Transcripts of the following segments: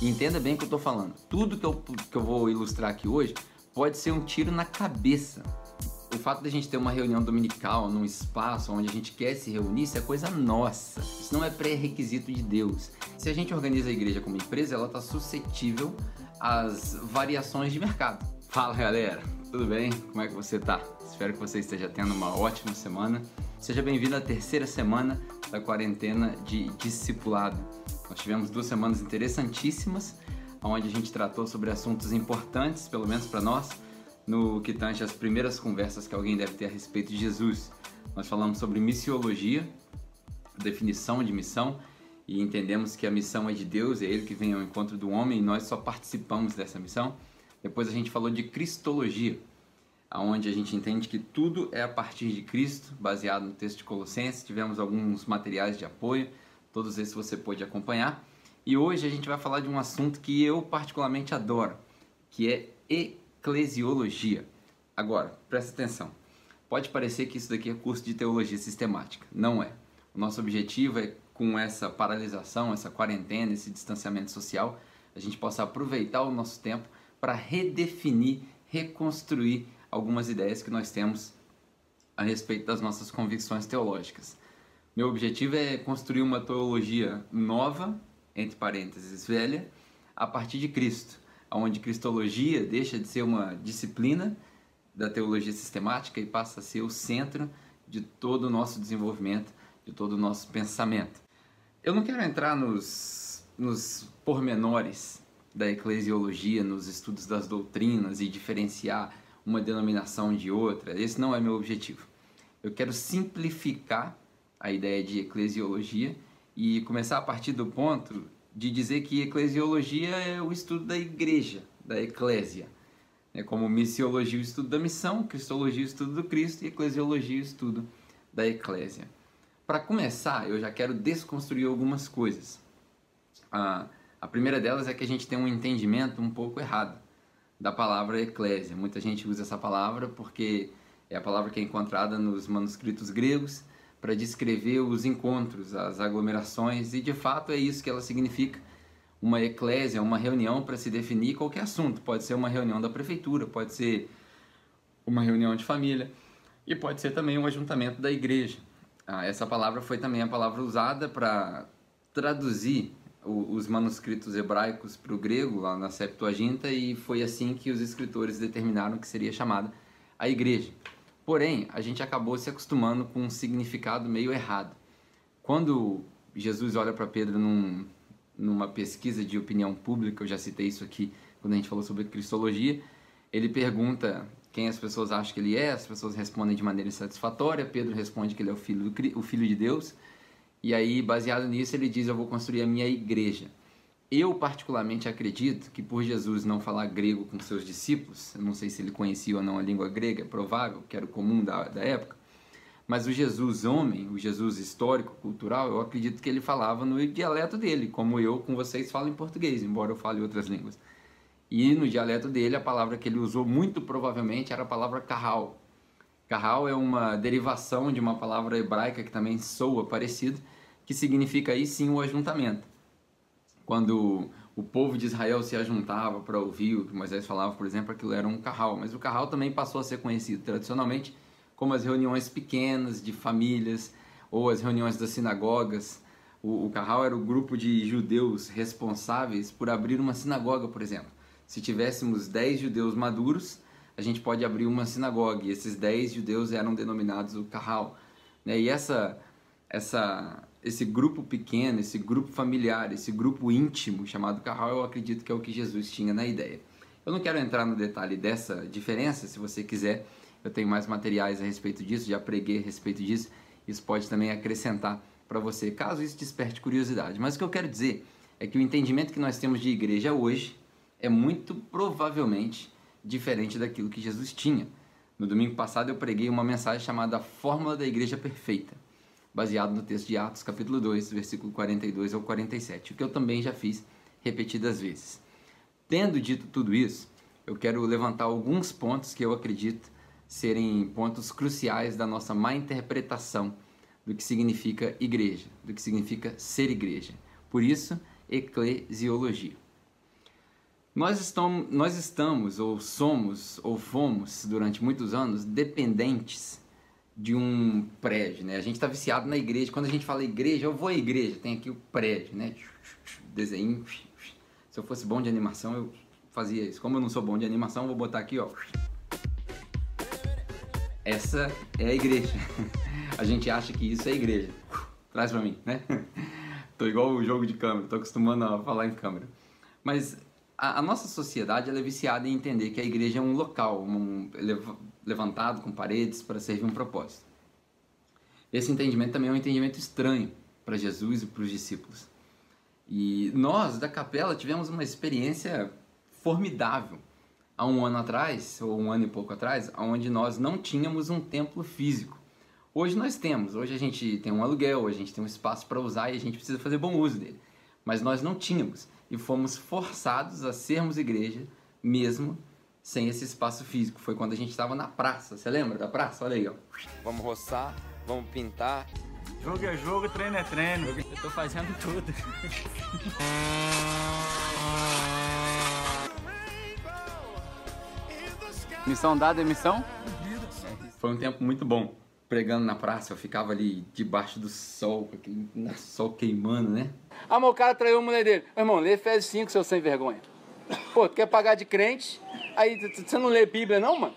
E entenda bem o que eu estou falando. Tudo que eu, que eu vou ilustrar aqui hoje pode ser um tiro na cabeça. O fato de a gente ter uma reunião dominical num espaço onde a gente quer se reunir, isso é coisa nossa. Isso não é pré-requisito de Deus. Se a gente organiza a igreja como empresa, ela está suscetível às variações de mercado. Fala galera, tudo bem? Como é que você tá? Espero que você esteja tendo uma ótima semana. Seja bem-vindo à terceira semana da quarentena de discipulado. Nós tivemos duas semanas interessantíssimas, onde a gente tratou sobre assuntos importantes, pelo menos para nós, no que tange as primeiras conversas que alguém deve ter a respeito de Jesus. Nós falamos sobre missiologia, definição de missão, e entendemos que a missão é de Deus, é Ele que vem ao encontro do homem e nós só participamos dessa missão. Depois a gente falou de cristologia, onde a gente entende que tudo é a partir de Cristo, baseado no texto de Colossenses. Tivemos alguns materiais de apoio Todos esses você pode acompanhar. E hoje a gente vai falar de um assunto que eu particularmente adoro, que é eclesiologia. Agora, presta atenção. Pode parecer que isso daqui é curso de teologia sistemática. Não é. O nosso objetivo é, com essa paralisação, essa quarentena, esse distanciamento social, a gente possa aproveitar o nosso tempo para redefinir, reconstruir algumas ideias que nós temos a respeito das nossas convicções teológicas. Meu objetivo é construir uma teologia nova, entre parênteses, velha, a partir de Cristo, onde cristologia deixa de ser uma disciplina da teologia sistemática e passa a ser o centro de todo o nosso desenvolvimento, de todo o nosso pensamento. Eu não quero entrar nos, nos pormenores da eclesiologia, nos estudos das doutrinas e diferenciar uma denominação de outra. Esse não é meu objetivo. Eu quero simplificar a ideia de eclesiologia e começar a partir do ponto de dizer que eclesiologia é o estudo da igreja, da eclésia. É como missiologia o estudo da missão, cristologia o estudo do Cristo e eclesiologia o estudo da eclésia. Para começar, eu já quero desconstruir algumas coisas. A, a primeira delas é que a gente tem um entendimento um pouco errado da palavra eclésia. Muita gente usa essa palavra porque é a palavra que é encontrada nos manuscritos gregos para descrever os encontros, as aglomerações, e de fato é isso que ela significa. Uma eclésia, uma reunião para se definir qualquer assunto. Pode ser uma reunião da prefeitura, pode ser uma reunião de família e pode ser também um ajuntamento da igreja. Ah, essa palavra foi também a palavra usada para traduzir os manuscritos hebraicos para o grego, lá na Septuaginta, e foi assim que os escritores determinaram que seria chamada a igreja. Porém, a gente acabou se acostumando com um significado meio errado. Quando Jesus olha para Pedro num, numa pesquisa de opinião pública, eu já citei isso aqui quando a gente falou sobre cristologia, ele pergunta quem as pessoas acham que ele é, as pessoas respondem de maneira insatisfatória, Pedro responde que ele é o filho, o filho de Deus, e aí, baseado nisso, ele diz: Eu vou construir a minha igreja. Eu, particularmente, acredito que por Jesus não falar grego com seus discípulos, eu não sei se ele conhecia ou não a língua grega, é provável, que era o comum da, da época, mas o Jesus homem, o Jesus histórico, cultural, eu acredito que ele falava no dialeto dele, como eu com vocês falo em português, embora eu fale outras línguas. E no dialeto dele, a palavra que ele usou muito provavelmente era a palavra carral. Carral é uma derivação de uma palavra hebraica que também soa parecido, que significa aí sim o ajuntamento quando o povo de Israel se ajuntava para ouvir o que Moisés falava, por exemplo, aquilo era um carral. Mas o carral também passou a ser conhecido tradicionalmente como as reuniões pequenas de famílias ou as reuniões das sinagogas. O, o carral era o grupo de judeus responsáveis por abrir uma sinagoga, por exemplo. Se tivéssemos 10 judeus maduros, a gente pode abrir uma sinagoga e esses 10 judeus eram denominados o carral. Né? E essa, essa esse grupo pequeno, esse grupo familiar, esse grupo íntimo chamado carral, eu acredito que é o que Jesus tinha na ideia. Eu não quero entrar no detalhe dessa diferença, se você quiser, eu tenho mais materiais a respeito disso, já preguei a respeito disso, isso pode também acrescentar para você, caso isso desperte curiosidade. Mas o que eu quero dizer é que o entendimento que nós temos de igreja hoje é muito provavelmente diferente daquilo que Jesus tinha. No domingo passado eu preguei uma mensagem chamada Fórmula da Igreja Perfeita baseado no texto de Atos, capítulo 2, versículo 42 ao 47, o que eu também já fiz repetidas vezes. Tendo dito tudo isso, eu quero levantar alguns pontos que eu acredito serem pontos cruciais da nossa má interpretação do que significa igreja, do que significa ser igreja. Por isso, eclesiologia. Nós estamos, nós estamos, ou somos, ou fomos, durante muitos anos, dependentes de um prédio, né? A gente está viciado na igreja. Quando a gente fala igreja, eu vou à igreja, tem aqui o prédio, né? Desenho. Se eu fosse bom de animação, eu fazia isso. Como eu não sou bom de animação, vou botar aqui, ó. Essa é a igreja. A gente acha que isso é igreja. Traz pra mim, né? Tô igual o jogo de câmera, tô acostumando a falar em câmera. Mas a, nossa sociedade é viciada em entender que a igreja é um local um, levantado com paredes para servir um propósito. Esse entendimento também é um entendimento estranho para Jesus e para os discípulos. E nós, da capela, tivemos uma experiência formidável há um ano atrás, ou um ano e pouco atrás, onde nós não tínhamos um templo físico. Hoje nós temos, hoje a gente tem um aluguel, a gente tem um espaço para usar e a gente precisa fazer bom uso dele. Mas nós não tínhamos e fomos forçados a sermos igreja mesmo sem esse espaço físico. Foi quando a gente estava na praça. Você lembra da praça? Olha aí, ó. Vamos roçar, vamos pintar. Jogo é jogo, treino é treino. Eu tô fazendo tudo. missão dada é missão? Foi um tempo muito bom pregando na praça, eu ficava ali debaixo do sol, aquele sol queimando, né? Ah, mas o cara traiu a mulher dele. Irmão, lê Efésios 5, seu sem vergonha. Pô, tu quer pagar de crente, aí você não lê Bíblia não, mano?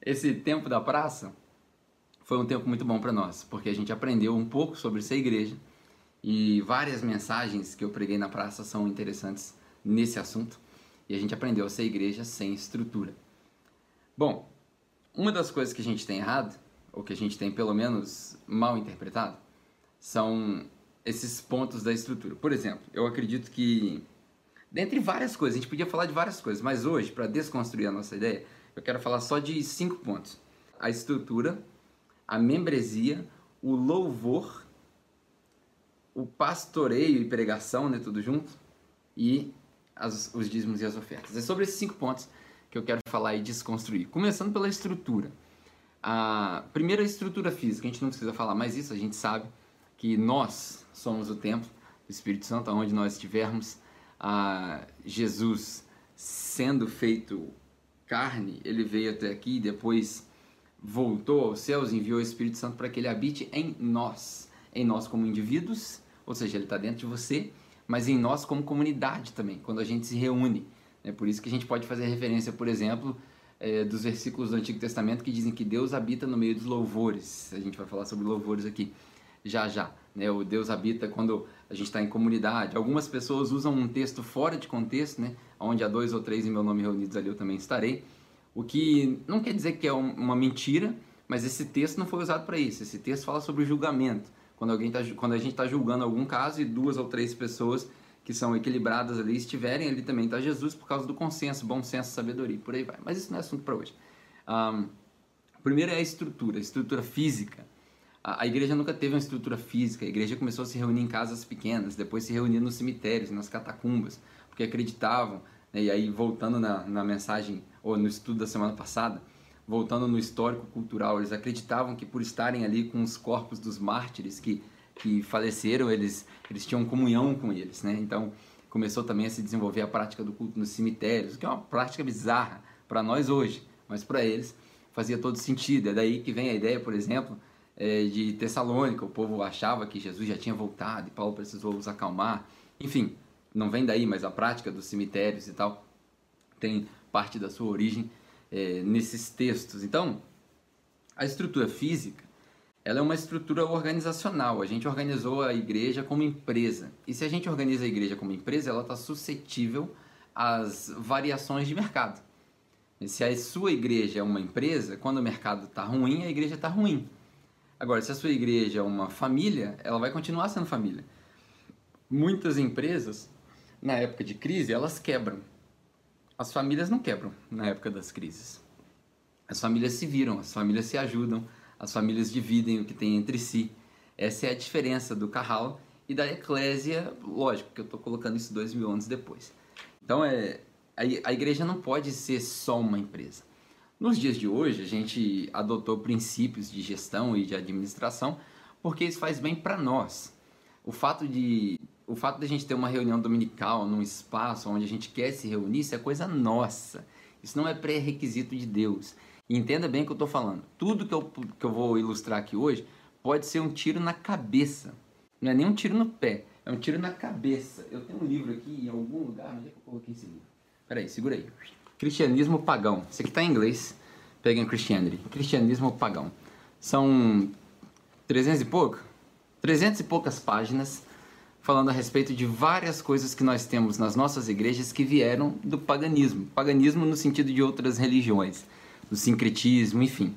Esse tempo da praça foi um tempo muito bom para nós, porque a gente aprendeu um pouco sobre ser igreja e várias mensagens que eu preguei na praça são interessantes nesse assunto e a gente aprendeu a ser igreja sem estrutura. Bom, uma das coisas que a gente tem errado, ou que a gente tem pelo menos mal interpretado, são esses pontos da estrutura. Por exemplo, eu acredito que, dentre várias coisas, a gente podia falar de várias coisas, mas hoje, para desconstruir a nossa ideia, eu quero falar só de cinco pontos: a estrutura, a membresia, o louvor, o pastoreio e pregação, né, tudo junto, e as, os dízimos e as ofertas. É sobre esses cinco pontos que eu quero falar e desconstruir. Começando pela estrutura. A primeira estrutura física, a gente não precisa falar mais isso, a gente sabe que nós somos o templo do Espírito Santo, aonde nós estivermos. Jesus sendo feito carne, ele veio até aqui e depois voltou aos céus, enviou o Espírito Santo para que ele habite em nós, em nós como indivíduos, ou seja, ele está dentro de você, mas em nós como comunidade também, quando a gente se reúne. É por isso que a gente pode fazer referência, por exemplo, é, dos versículos do Antigo Testamento que dizem que Deus habita no meio dos louvores. A gente vai falar sobre louvores aqui já já. Né? O Deus habita quando a gente está em comunidade. Algumas pessoas usam um texto fora de contexto, né? onde há dois ou três em meu nome reunidos ali eu também estarei. O que não quer dizer que é uma mentira, mas esse texto não foi usado para isso. Esse texto fala sobre julgamento. Quando, alguém tá, quando a gente está julgando algum caso e duas ou três pessoas que são equilibradas ali estiverem, ali também está Jesus por causa do consenso, bom senso, sabedoria, por aí vai. Mas isso não é assunto para hoje. Um, primeiro é a estrutura, a estrutura física. A, a, igreja nunca teve uma estrutura física, a igreja começou a se reunir em casas pequenas, depois se reunia nos cemitérios, nas catacumbas, porque acreditavam, né, e aí voltando na, na mensagem, ou no estudo da semana passada, voltando no histórico cultural, eles acreditavam que por estarem ali com os corpos dos mártires que que faleceram, eles, eles tinham comunhão com eles, né? Então começou também a se desenvolver a prática do culto nos cemitérios, que é uma prática bizarra para nós hoje, mas para eles fazia todo sentido. É daí que vem a ideia, por exemplo, é, de Tessalônica. O povo achava que Jesus já tinha voltado e Paulo precisou os acalmar. Enfim, não vem daí, mas a prática dos cemitérios e tal tem parte da sua origem é, nesses textos. Então, a estrutura física ela é uma estrutura organizacional. A gente organizou a igreja como empresa. E se a gente organiza a igreja como empresa, ela está suscetível às variações de mercado. E se a sua igreja é uma empresa, quando o mercado está ruim, a igreja está ruim. Agora, se a sua igreja é uma família, ela vai continuar sendo família. Muitas empresas, na época de crise, elas quebram. As famílias não quebram na época das crises. As famílias se viram, as famílias se ajudam, as famílias dividem o que tem entre si. Essa é a diferença do Carral e da Eclésia, lógico que eu estou colocando isso dois mil anos depois. Então, é, a, igreja não pode ser só uma empresa. Nos dias de hoje, a gente adotou princípios de gestão e de administração porque isso faz bem para nós. O fato de o fato de a gente ter uma reunião dominical num espaço onde a gente quer se reunir, isso é coisa nossa. Isso não é pré-requisito de Deus. Entenda bem o que eu estou falando. Tudo que eu, que eu vou ilustrar aqui hoje pode ser um tiro na cabeça. Não é nem um tiro no pé, é um tiro na cabeça. Eu tenho um livro aqui em algum lugar. Onde é que eu coloquei esse livro? Peraí, segura aí. Cristianismo Pagão. Esse aqui está em inglês. Peguem Christianity. Cristianismo Pagão. São 300 e pouco? 300 e poucas páginas falando a respeito de várias coisas que nós temos nas nossas igrejas que vieram do paganismo. Paganismo no sentido de outras religiões, do sincretismo, enfim.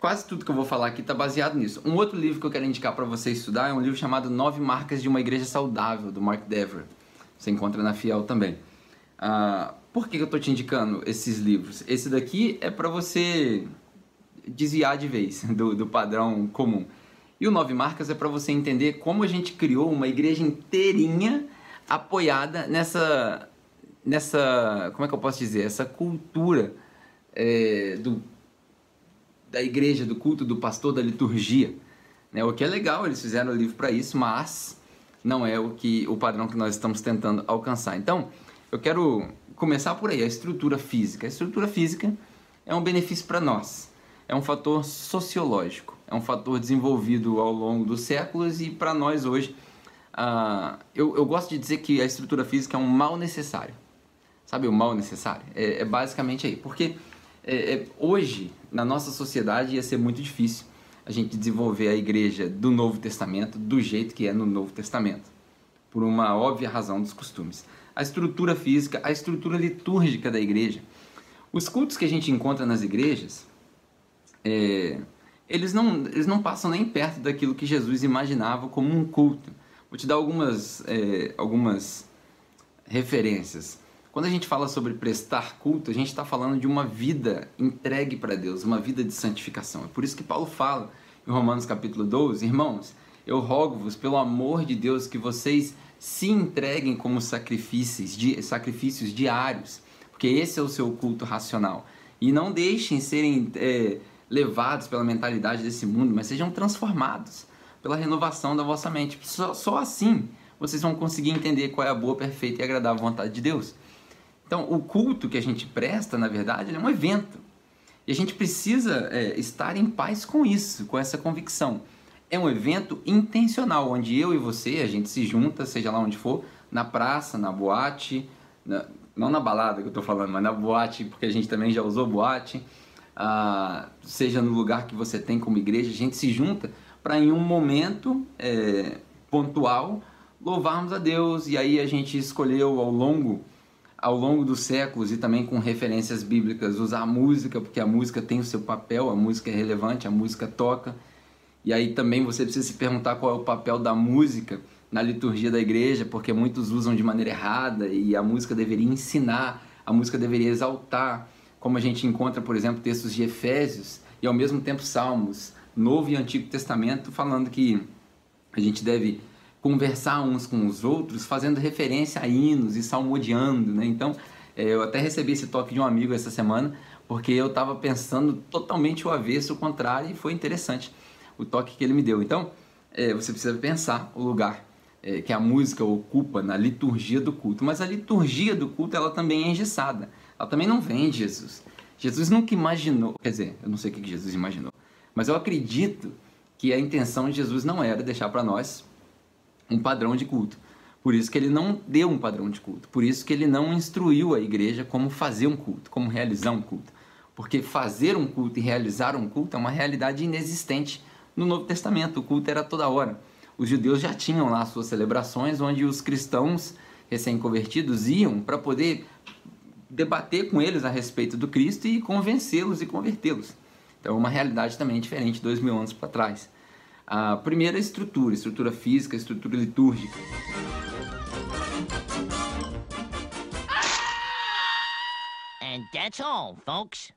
Quase tudo que eu vou falar aqui está baseado nisso. Um outro livro que eu quero indicar para você estudar é um livro chamado Nove Marcas de uma Igreja Saudável, do Mark Dever. Você encontra na Fiel também. Ah, por que eu estou te indicando esses livros? Esse daqui é para você desviar de vez do, do padrão comum. E o Nove Marcas é para você entender como a gente criou uma igreja inteirinha apoiada nessa, nessa como é que eu posso dizer, essa cultura é, do, da igreja, do culto do pastor, da liturgia. Né? O que é legal, eles fizeram o livro para isso, mas não é o que o padrão que nós estamos tentando alcançar. Então, eu quero começar por aí, a estrutura física. A estrutura física é um benefício para nós, é um fator sociológico é um fator desenvolvido ao longo dos séculos e para nós hoje, uh, eu, eu gosto de dizer que a estrutura física é um mal necessário. Sabe o mal necessário? É, é basicamente aí. Porque é, é, hoje, na nossa sociedade, ia ser muito difícil a gente desenvolver a igreja do Novo Testamento do jeito que é no Novo Testamento, por uma óbvia razão dos costumes. A estrutura física, a estrutura litúrgica da igreja. Os cultos que a gente encontra nas igrejas, é, eles não, eles não passam nem perto daquilo que Jesus imaginava como um culto. Vou te dar algumas, é, algumas referências. Quando a gente fala sobre prestar culto, a gente está falando de uma vida entregue para Deus, uma vida de santificação. É por isso que Paulo fala em Romanos capítulo 12, irmãos, eu rogo-vos pelo amor de Deus que vocês se entreguem como sacrifícios, sacrifícios diários, porque esse é o seu culto racional. E não deixem serem é, levados pela mentalidade desse mundo, mas sejam transformados pela renovação da vossa mente. Só, só assim vocês vão conseguir entender qual é a boa, perfeita e agradável vontade de Deus. Então, o culto que a gente presta, na verdade, é um evento. E a gente precisa é, estar em paz com isso, com essa convicção. É um evento intencional, onde eu e você, a gente se junta, seja lá onde for, na praça, na boate, na, não na balada que eu estou falando, mas na boate, porque a gente também já usou boate, ah, seja no lugar que você tem como igreja, a gente se junta para em um momento é, pontual louvarmos a Deus e aí a gente escolheu ao longo ao longo dos séculos e também com referências bíblicas usar a música porque a música tem o seu papel, a música é relevante, a música toca. E aí também você precisa se perguntar qual é o papel da música na liturgia da igreja, porque muitos usam de maneira errada e a música deveria ensinar, a música deveria exaltar. Como a gente encontra, por exemplo, textos de Efésios e ao mesmo tempo Salmos, Novo e Antigo Testamento, falando que a gente deve conversar uns com os outros, fazendo referência a hinos e salmodiando, né? Então, é, eu até recebi esse toque de um amigo essa semana, porque eu estava pensando totalmente o avesso, o contrário, e foi interessante o toque que ele me deu. Então, é, você precisa pensar o lugar é, que a música ocupa na liturgia do culto, mas a liturgia do culto ela também é engessada. Ela também não vem de Jesus. Jesus nunca imaginou, quer dizer, eu não sei o que Jesus imaginou, mas eu acredito que a intenção de Jesus não era deixar para nós um padrão de culto. Por isso que ele não deu um padrão de culto. Por isso que ele não instruiu a igreja como fazer um culto, como realizar um culto. Porque fazer um culto e realizar um culto é uma realidade inexistente no Novo Testamento. O culto era toda hora. Os judeus já tinham lá suas celebrações onde os cristãos recém-convertidos iam para poder debater com eles a respeito do Cristo e convencê-los e convertê-los. Então, é uma realidade também diferente dois mil anos para trás. A primeira é estrutura, estrutura física, estrutura litúrgica. And that's all, folks.